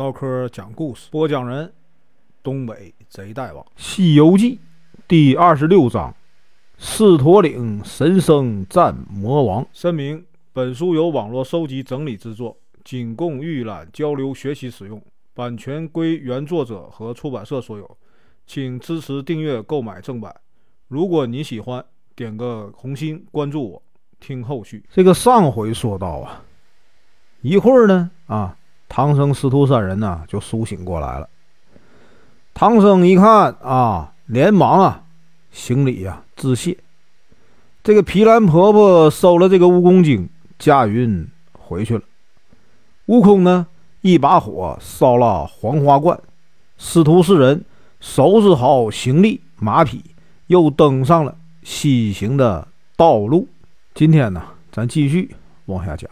唠嗑讲故事，播讲人：东北贼大王，《西游记》第二十六章：狮驼岭神僧战魔王。声明：本书由网络收集整理制作，仅供预览、交流、学习使用，版权归原作者和出版社所有，请支持订阅、购买正版。如果你喜欢，点个红心，关注我，听后续。这个上回说到啊，一会儿呢啊。唐僧师徒三人呢，就苏醒过来了。唐僧一看啊，连忙啊行礼呀，致谢。这个毗蓝婆婆收了这个蜈蚣精，驾云回去了。悟空呢，一把火烧了黄花观，师徒四人收拾好行李马匹，又登上了西行的道路。今天呢，咱继续往下讲。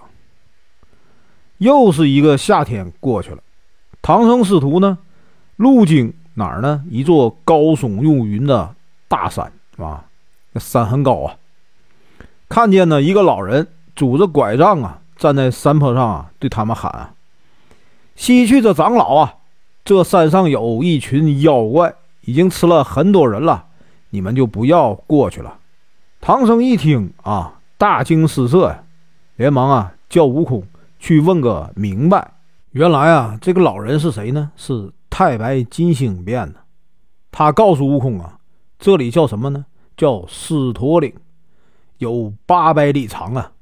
又是一个夏天过去了，唐僧师徒呢，路经哪儿呢？一座高耸入云的大山啊，那山很高啊。看见呢，一个老人拄着拐杖啊，站在山坡上啊，对他们喊：“啊：“西去的长老啊，这山上有一群妖怪，已经吃了很多人了，你们就不要过去了。”唐僧一听啊，大惊失色呀，连忙啊叫悟空。去问个明白。原来啊，这个老人是谁呢？是太白金星变的。他告诉悟空啊，这里叫什么呢？叫狮驼岭，有八百里长啊。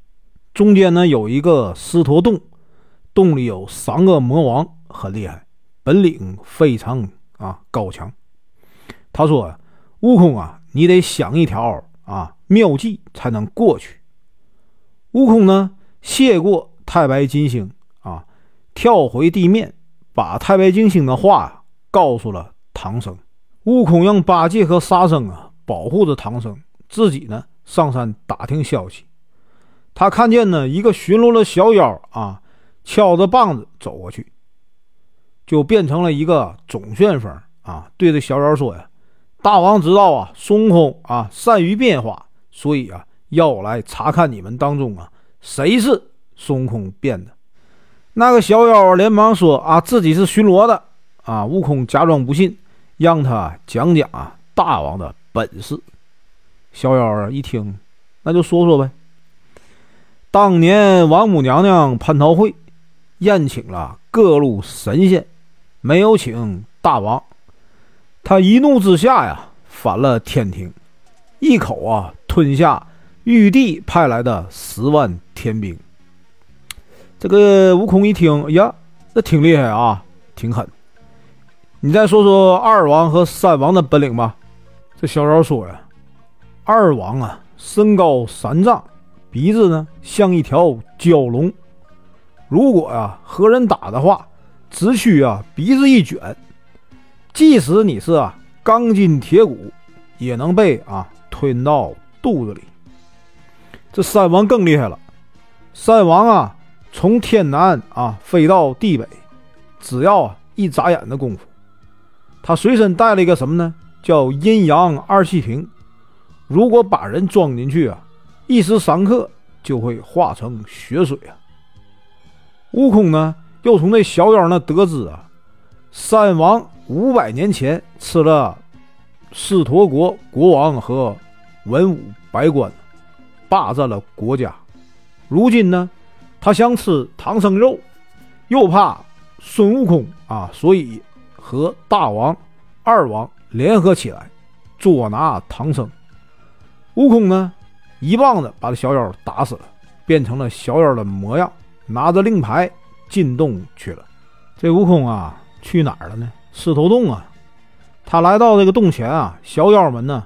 中间呢有一个狮驼洞，洞里有三个魔王，很厉害，本领非常啊高强。他说：“悟空啊，你得想一条啊妙计才能过去。”悟空呢，谢过。太白金星啊，跳回地面，把太白金星的话告诉了唐僧。悟空让八戒和沙僧啊保护着唐僧，自己呢上山打听消息。他看见呢一个巡逻的小妖啊，敲着棒子走过去，就变成了一个总旋风啊，对着小妖说呀：“大王知道啊，孙悟空啊善于变化，所以啊要我来查看你们当中啊谁是。”孙悟空变的，那个小妖连忙说：“啊，自己是巡逻的。”啊，悟空假装不信，让他讲讲啊大王的本事。小妖啊一听，那就说说呗。当年王母娘娘蟠桃会，宴请了各路神仙，没有请大王，他一怒之下呀，反了天庭，一口啊吞下玉帝派来的十万天兵。这个悟空一听，哎呀，这挺厉害啊，挺狠。你再说说二王和三王的本领吧。这小妖说呀，二王啊，身高三丈，鼻子呢像一条蛟龙。如果呀和人打的话，只需啊鼻子一卷，即使你是啊钢筋铁骨，也能被啊吞到肚子里。这三王更厉害了，三王啊。从天南啊飞到地北，只要一眨眼的功夫，他随身带了一个什么呢？叫阴阳二气瓶。如果把人装进去啊，一时三刻就会化成血水啊。悟空呢，又从那小妖那得知啊，三王五百年前吃了狮驼国国王和文武百官，霸占了国家。如今呢？他想吃唐僧肉，又怕孙悟空啊，所以和大王、二王联合起来捉拿唐僧。悟空呢，一棒子把这小妖打死了，变成了小妖的模样，拿着令牌进洞去了。这悟空啊，去哪儿了呢？狮头洞啊！他来到这个洞前啊，小妖们呢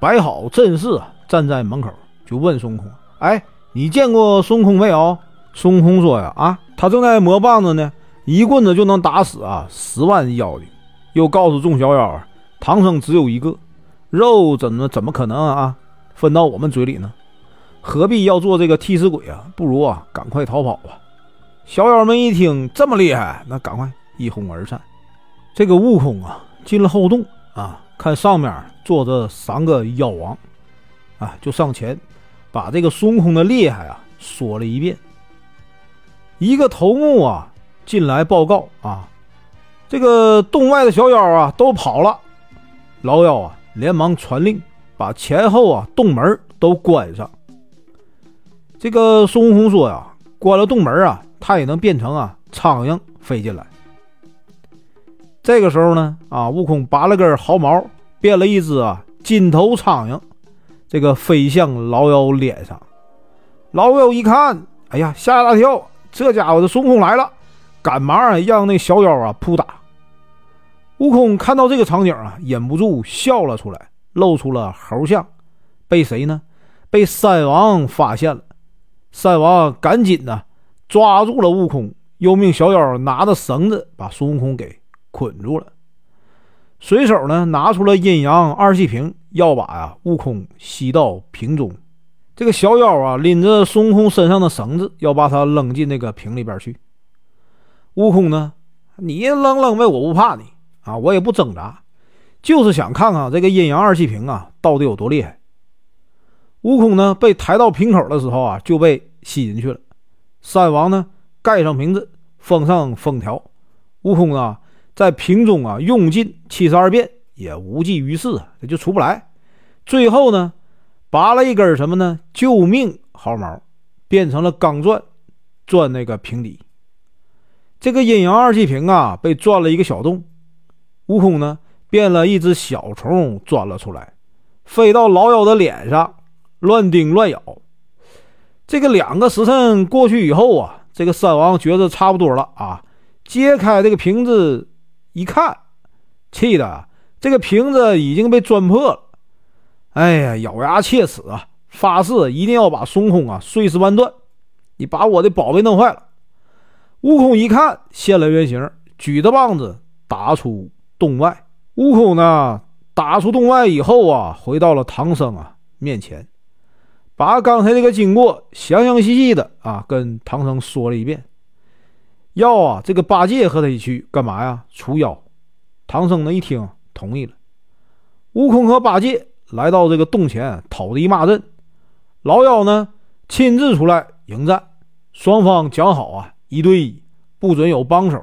摆好阵势，站在门口，就问孙悟空：“哎，你见过孙悟空没有？”孙悟空说：“呀，啊，他正在磨棒子呢，一棍子就能打死啊十万妖精。”又告诉众小妖：“唐僧只有一个，肉怎么怎么可能啊分到我们嘴里呢？何必要做这个替死鬼啊？不如啊，赶快逃跑吧！”小妖们一听这么厉害，那赶快一哄而散。这个悟空啊，进了后洞啊，看上面坐着三个妖王，啊，就上前把这个孙悟空的厉害啊说了一遍。一个头目啊进来报告啊，这个洞外的小妖啊都跑了，老妖啊连忙传令，把前后啊洞门都关上。这个孙悟空说呀，关了洞门啊，他也能变成啊苍蝇飞进来。这个时候呢，啊，悟空拔了根毫毛，变了一只啊金头苍蝇，这个飞向老妖脸上。老妖一看，哎呀，吓一大跳，这家伙的孙悟空来了，赶忙啊让那小妖啊扑打。悟空看到这个场景啊，忍不住笑了出来，露出了猴相。被谁呢？被三王发现了。三王赶紧呢抓住了悟空，又命小妖拿着绳子把孙悟空给。捆住了，随手呢拿出了阴阳二气瓶，要把呀悟空吸到瓶中。这个小妖啊拎着孙悟空身上的绳子，要把他扔进那个瓶里边去。悟空呢，你扔扔呗，我不怕你啊，我也不挣扎，就是想看看这个阴阳二气瓶啊到底有多厉害。悟空呢被抬到瓶口的时候啊就被吸进去了。三王呢盖上瓶子，封上封条。悟空啊。在瓶中啊，用尽七十二变也无济于事啊，这就出不来。最后呢，拔了一根什么呢？救命毫毛，变成了钢钻，钻那个瓶底。这个阴阳二气瓶啊，被钻了一个小洞。悟空呢，变了一只小虫钻了出来，飞到老妖的脸上，乱叮乱咬。这个两个时辰过去以后啊，这个三王觉得差不多了啊，揭开这个瓶子。一看，气的这个瓶子已经被钻破了。哎呀，咬牙切齿啊，发誓一定要把孙悟空啊碎尸万段。你把我的宝贝弄坏了。悟空一看，现了原形，举着棒子打出洞外。悟空呢，打出洞外以后啊，回到了唐僧啊面前，把刚才这个经过详详细细的啊跟唐僧说了一遍。要啊，这个八戒和他一起干嘛呀？除妖。唐僧呢一听，同意了。悟空和八戒来到这个洞前讨敌骂阵，老妖呢亲自出来迎战，双方讲好啊，一对一，不准有帮手。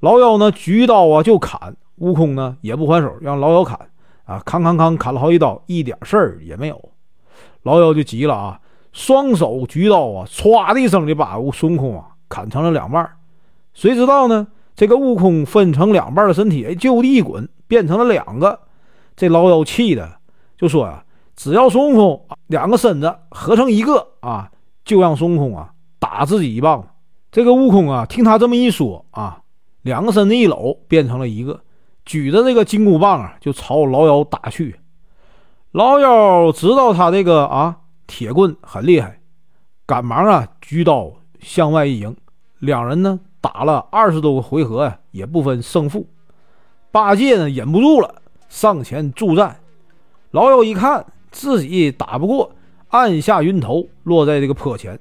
老妖呢举刀啊就砍，悟空呢也不还手，让老妖砍啊，砍砍砍，砍了好几刀，一点事儿也没有。老妖就急了啊，双手举刀啊，唰的一声就把悟孙悟空啊。砍成了两半，谁知道呢？这个悟空分成两半的身体，哎，就地一滚，变成了两个。这老妖气的就说呀：“只要孙悟空两个身子合成一个啊，就让孙悟空啊打自己一棒。”这个悟空啊，听他这么一说啊，两个身子一搂，变成了一个，举着这个金箍棒啊，就朝老妖打去。老妖知道他这个啊铁棍很厉害，赶忙啊举刀。向外一迎，两人呢打了二十多个回合呀，也不分胜负。八戒呢忍不住了，上前助战。老妖一看自己打不过，按下云头，落在这个坡前，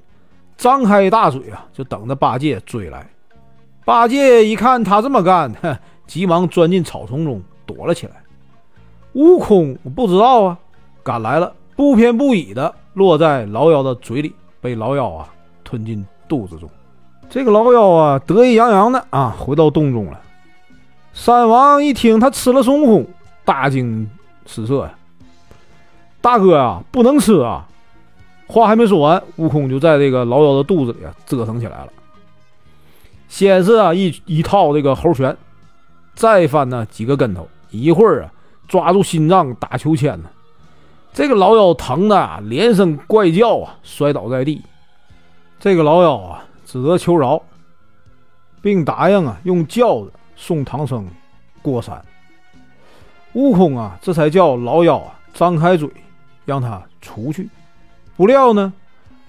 张开大嘴啊，就等着八戒追来。八戒一看他这么干，急忙钻进草丛中躲了起来。悟空不知道啊，赶来了，不偏不倚的落在老妖的嘴里，被老妖啊吞进。肚子中，这个老妖啊，得意洋洋的啊，回到洞中了。三王一听他吃了孙悟空，大惊失色呀！大哥啊，不能吃啊！话还没说完，悟空就在这个老妖的肚子里啊折腾起来了。先是啊一一套这个猴拳，再翻呢几个跟头，一会儿啊抓住心脏打秋千呢。这个老妖疼的啊连声怪叫啊，摔倒在地。这个老妖啊，只得求饶，并答应啊，用轿子送唐僧过山。悟空啊，这才叫老妖啊张开嘴，让他出去。不料呢，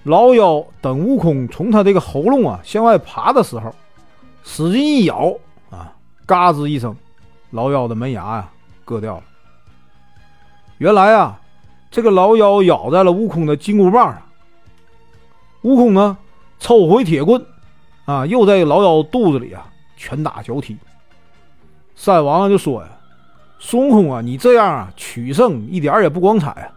老妖等悟空从他这个喉咙啊向外爬的时候，使劲一咬啊，嘎吱一声，老妖的门牙呀割掉了。原来啊，这个老妖咬在了悟空的金箍棒上。悟空呢，抽回铁棍，啊，又在老妖肚子里啊拳打脚踢。三王就说呀：“孙悟空啊，你这样啊取胜一点也不光彩啊！”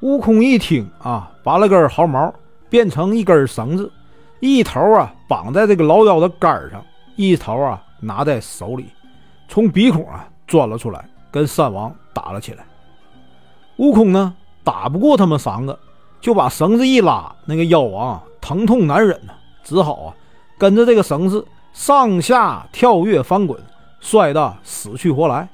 悟空一听啊，拔了根毫毛，变成一根绳子，一头啊绑在这个老妖的杆上，一头啊拿在手里，从鼻孔啊钻了出来，跟三王打了起来。悟空呢打不过他们三个，就把绳子一拉，那个妖王疼痛难忍呐，只好啊跟着这个绳子上下跳跃翻滚，摔得死去活来。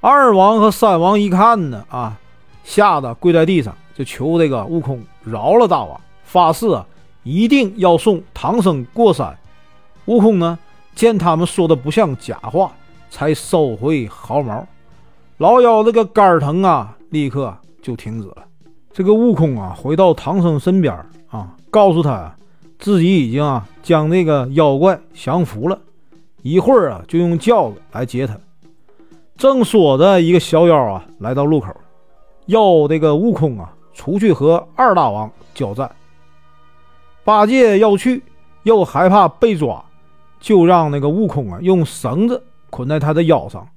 二王和三王一看呢，啊，吓得跪在地上，就求这个悟空饶了大王，发誓啊一定要送唐僧过山。悟空呢见他们说的不像假话，才收回毫毛。老妖这个肝疼啊，立刻就停止了。这个悟空啊，回到唐僧身边啊，告诉他自己已经啊将那个妖怪降服了，一会儿啊就用轿子来接他。正说着，一个小妖啊来到路口，要这个悟空啊出去和二大王交战。八戒要去，又害怕被抓，就让那个悟空啊用绳子捆在他的腰上，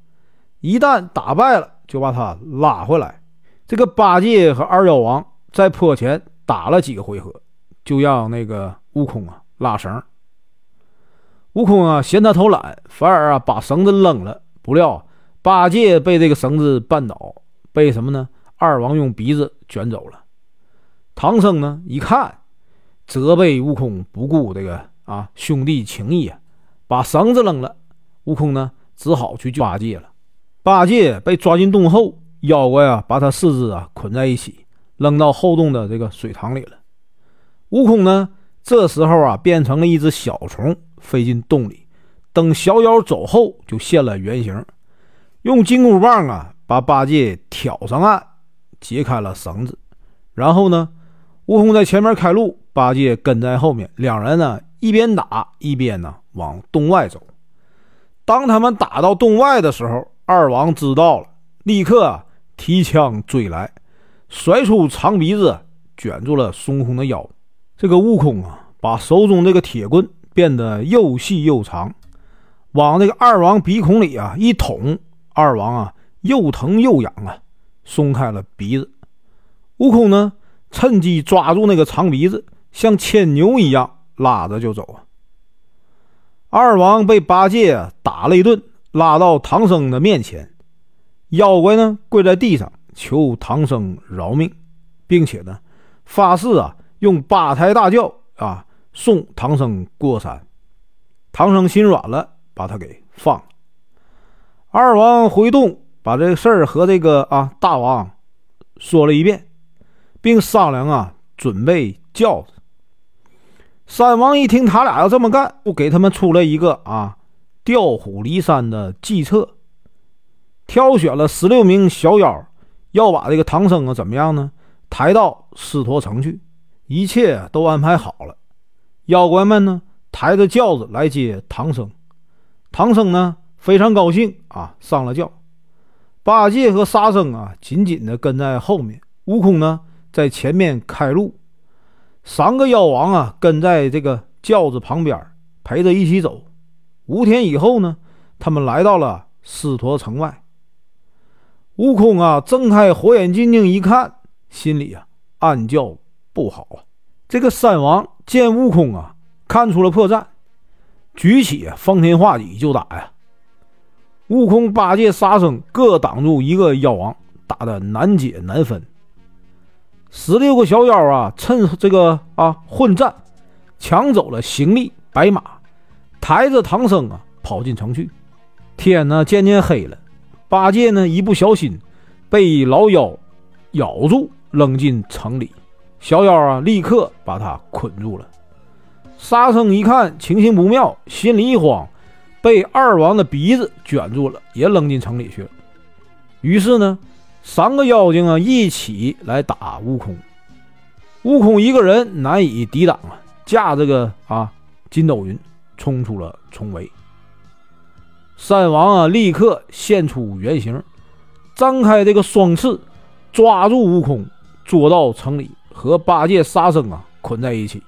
一旦打败了，就把他拉回来。这个八戒和二妖王在坡前打了几个回合，就让那个悟空啊拉绳。悟空啊嫌他偷懒，反而啊把绳子扔了。不料。八戒被这个绳子绊倒，被什么呢？二王用鼻子卷走了。唐僧呢？一看，责备悟空不顾这个啊兄弟情谊啊，把绳子扔了。悟空呢，只好去救八戒了。八戒被抓进洞后，妖怪啊把他四肢啊捆在一起，扔到后洞的这个水塘里了。悟空呢，这时候啊变成了一只小虫，飞进洞里。等小妖走后，就现了原形。用金箍棒啊，把八戒挑上岸，解开了绳子。然后呢，悟空在前面开路，八戒跟在后面。两人呢，一边打一边呢往洞外走。当他们打到洞外的时候，二王知道了，立刻提枪追来，甩出长鼻子卷住了孙悟空的腰。这个悟空啊，把手中这个铁棍变得又细又长，往这个二王鼻孔里啊一捅。二王啊，又疼又痒啊，松开了鼻子。悟空呢，趁机抓住那个长鼻子，像牵牛一样拉着就走啊。二王被八戒打了一顿，拉到唐僧的面前。妖怪呢，跪在地上求唐僧饶命，并且呢，发誓啊，用八抬大轿啊送唐僧过山。唐僧心软了，把他给放了。二王回洞，把这个事儿和这个啊大王说了一遍，并商量啊准备轿子。三王一听他俩要这么干，就给他们出了一个啊调虎离山的计策，挑选了十六名小妖，要把这个唐僧啊怎么样呢？抬到狮驼城去，一切都安排好了。妖怪们呢抬着轿子来接唐僧，唐僧呢？非常高兴啊！上了轿，八戒和沙僧啊紧紧的跟在后面，悟空呢在前面开路，三个妖王啊跟在这个轿子旁边陪着一起走。五天以后呢，他们来到了狮驼城外。悟空啊睁开火眼金睛一看，心里啊暗叫不好啊！这个三王见悟空啊看出了破绽，举起方天画戟就打呀！悟空、八戒、沙僧各挡住一个妖王，打得难解难分。十六个小妖啊，趁这个啊混战，抢走了行李、白马，抬着唐僧啊跑进城去。天呢渐渐黑了，八戒呢一不小心被老妖咬住，扔进城里。小妖啊立刻把他捆住了。沙僧一看情形不妙，心里一慌。被二王的鼻子卷住了，也扔进城里去了。于是呢，三个妖精啊一起来打悟空。悟空一个人难以抵挡啊，驾这个啊筋斗云冲出了重围。三王啊立刻现出原形，张开这个双翅，抓住悟空，捉到城里，和八戒、沙僧啊捆在一起。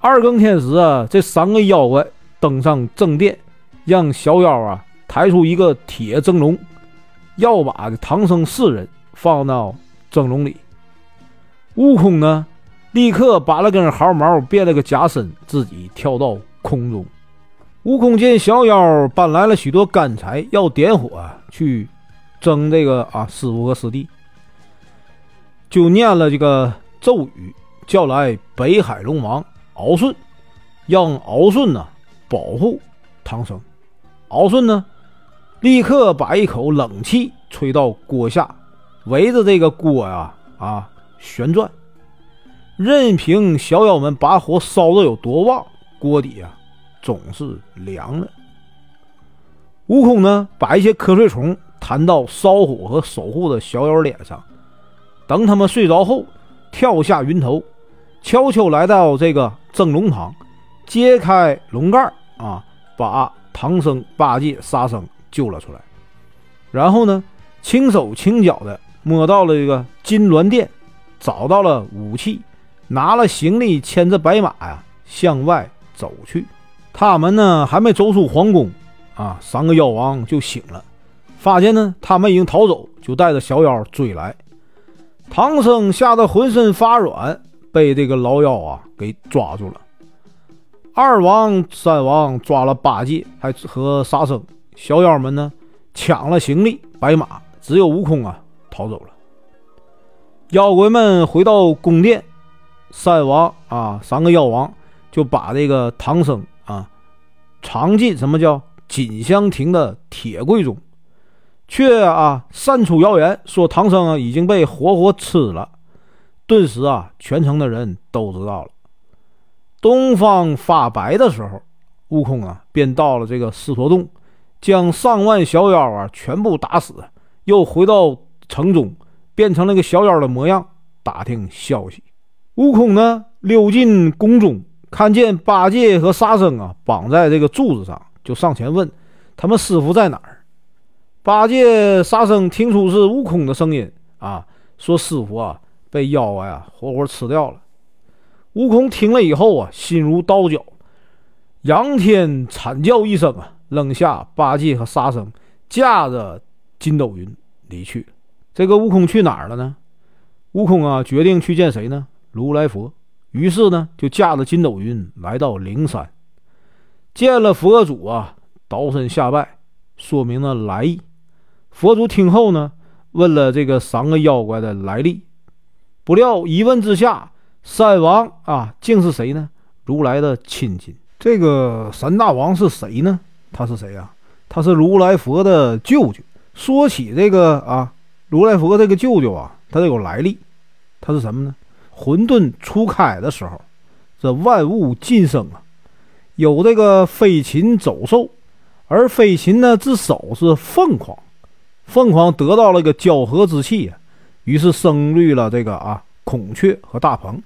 二更天时啊，这三个妖怪。登上正殿，让小妖啊抬出一个铁蒸笼，要把唐僧四人放到蒸笼里。悟空呢，立刻拔了根毫毛，变了个假身，自己跳到空中。悟空见小妖搬来了许多干柴，要点火去蒸这个啊师傅和师弟，就念了这个咒语，叫来北海龙王敖顺，让敖顺呢保护唐僧。敖顺呢，立刻把一口冷气吹到锅下，围着这个锅呀啊旋转，任凭小妖们把火烧的有多旺，锅底啊。总是凉的。悟空呢，把一些瞌睡虫弹到烧火和守护的小妖脸上，等他们睡着后，跳下云头，悄悄来到这个蒸笼旁，揭开笼盖啊，把唐僧、八戒、沙僧救了出来。然后呢，轻手轻脚的摸到了这个金銮殿，找到了武器，拿了行李，牵着白马呀，向外走去。他们呢还没走出皇宫，啊，三个妖王就醒了，发现呢他们已经逃走，就带着小妖追来。唐僧吓得浑身发软，被这个老妖啊给抓住了。二王、三王抓了八戒，还和沙僧。小妖们呢抢了行李、白马，只有悟空啊逃走了。妖怪们回到宫殿，三王啊，三个妖王就把这个唐僧啊。藏进什么叫锦香亭的铁柜中，却啊散出谣言说唐僧啊已经被活活吃了。顿时啊，全城的人都知道了。东方发白的时候，悟空啊便到了这个狮驼洞，将上万小妖啊全部打死，又回到城中，变成了个小妖的模样，打听消息。悟空呢溜进宫中。看见八戒和沙僧啊绑在这个柱子上，就上前问他们师傅在哪儿。八戒、沙僧听出是悟空的声音啊，说师傅啊被妖怪啊活活吃掉了。悟空听了以后啊，心如刀绞，仰天惨叫一声啊，扔下八戒和沙僧，驾着筋斗云离去。这个悟空去哪儿了呢？悟空啊，决定去见谁呢？如来佛。于是呢，就驾着筋斗云来到灵山，见了佛祖啊，倒身下拜，说明了来意。佛祖听后呢，问了这个三个妖怪的来历。不料一问之下，三王啊，竟是谁呢？如来的亲戚。这个三大王是谁呢？他是谁啊？他是如来佛的舅舅。说起这个啊，如来佛这个舅舅啊，他有来历，他是什么呢？混沌初开的时候，这万物晋生啊，有这个飞禽走兽，而飞禽呢之首是凤凰，凤凰得到了个交合之气啊，于是生育了这个啊孔雀和大鹏。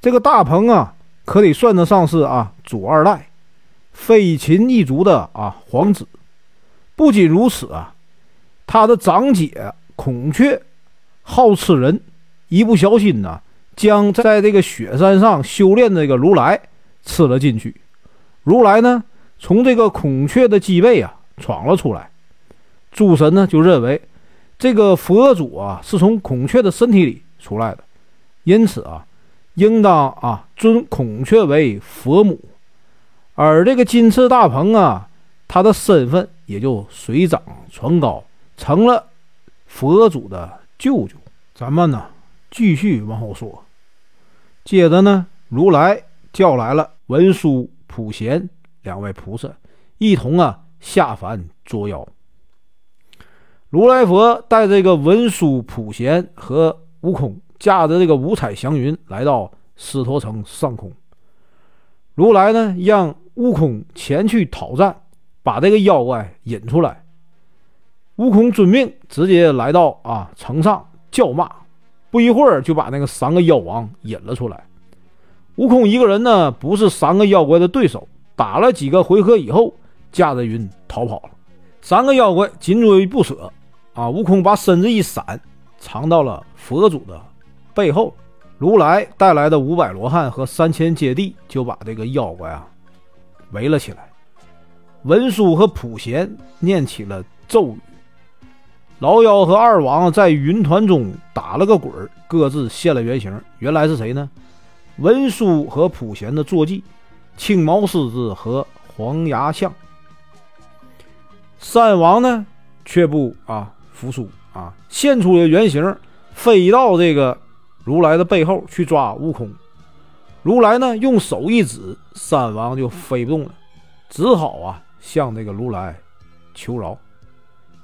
这个大鹏啊，可以算得上是啊祖二代，飞禽一族的啊皇子。不仅如此啊，他的长姐孔雀好吃人。一不小心呢，将在这个雪山上修炼这个如来吃了进去。如来呢，从这个孔雀的脊背啊闯了出来。诸神呢就认为，这个佛祖啊是从孔雀的身体里出来的，因此啊，应当啊尊孔雀为佛母。而这个金翅大鹏啊，他的身份也就水涨船高，成了佛祖的舅舅。咱们呢？继续往后说，接着呢，如来叫来了文殊、普贤两位菩萨，一同啊下凡捉妖。如来佛带这个文殊、普贤和悟空，驾着这个五彩祥云来到狮驼城上空。如来呢，让悟空前去讨战，把这个妖怪引出来。悟空遵命，直接来到啊城上叫骂。不一会儿就把那个三个妖王引了出来。悟空一个人呢，不是三个妖怪的对手。打了几个回合以后，驾着云逃跑了。三个妖怪紧追不舍，啊！悟空把身子一闪，藏到了佛祖的背后。如来带来的五百罗汉和三千揭谛就把这个妖怪啊围了起来。文殊和普贤念起了咒语。老妖和二王在云团中打了个滚，各自现了原形。原来是谁呢？文殊和普贤的坐骑，青毛狮子和黄牙象。三王呢，却不啊服输啊，现出了原形，飞到这个如来的背后去抓悟空。如来呢，用手一指，三王就飞不动了，只好啊向这个如来求饶，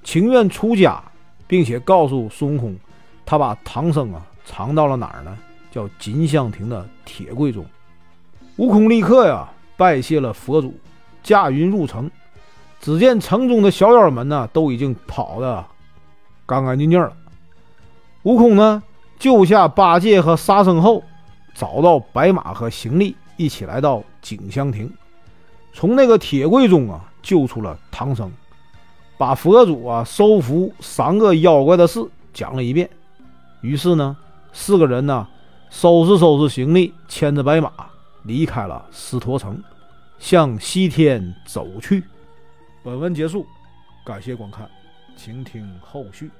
情愿出家，并且告诉孙悟空，他把唐僧啊藏到了哪儿呢？叫锦香亭的铁柜中。悟空立刻呀拜谢了佛祖，驾云入城。只见城中的小妖们呢，都已经跑得干干净净了。悟空呢，救下八戒和沙僧后，找到白马和行李，一起来到景香亭，从那个铁柜中啊救出了唐僧，把佛祖啊收服三个妖怪的事讲了一遍。于是呢，四个人呢收拾收拾行李，牵着白马离开了狮驼城，向西天走去。本文结束，感谢观看，请听后续。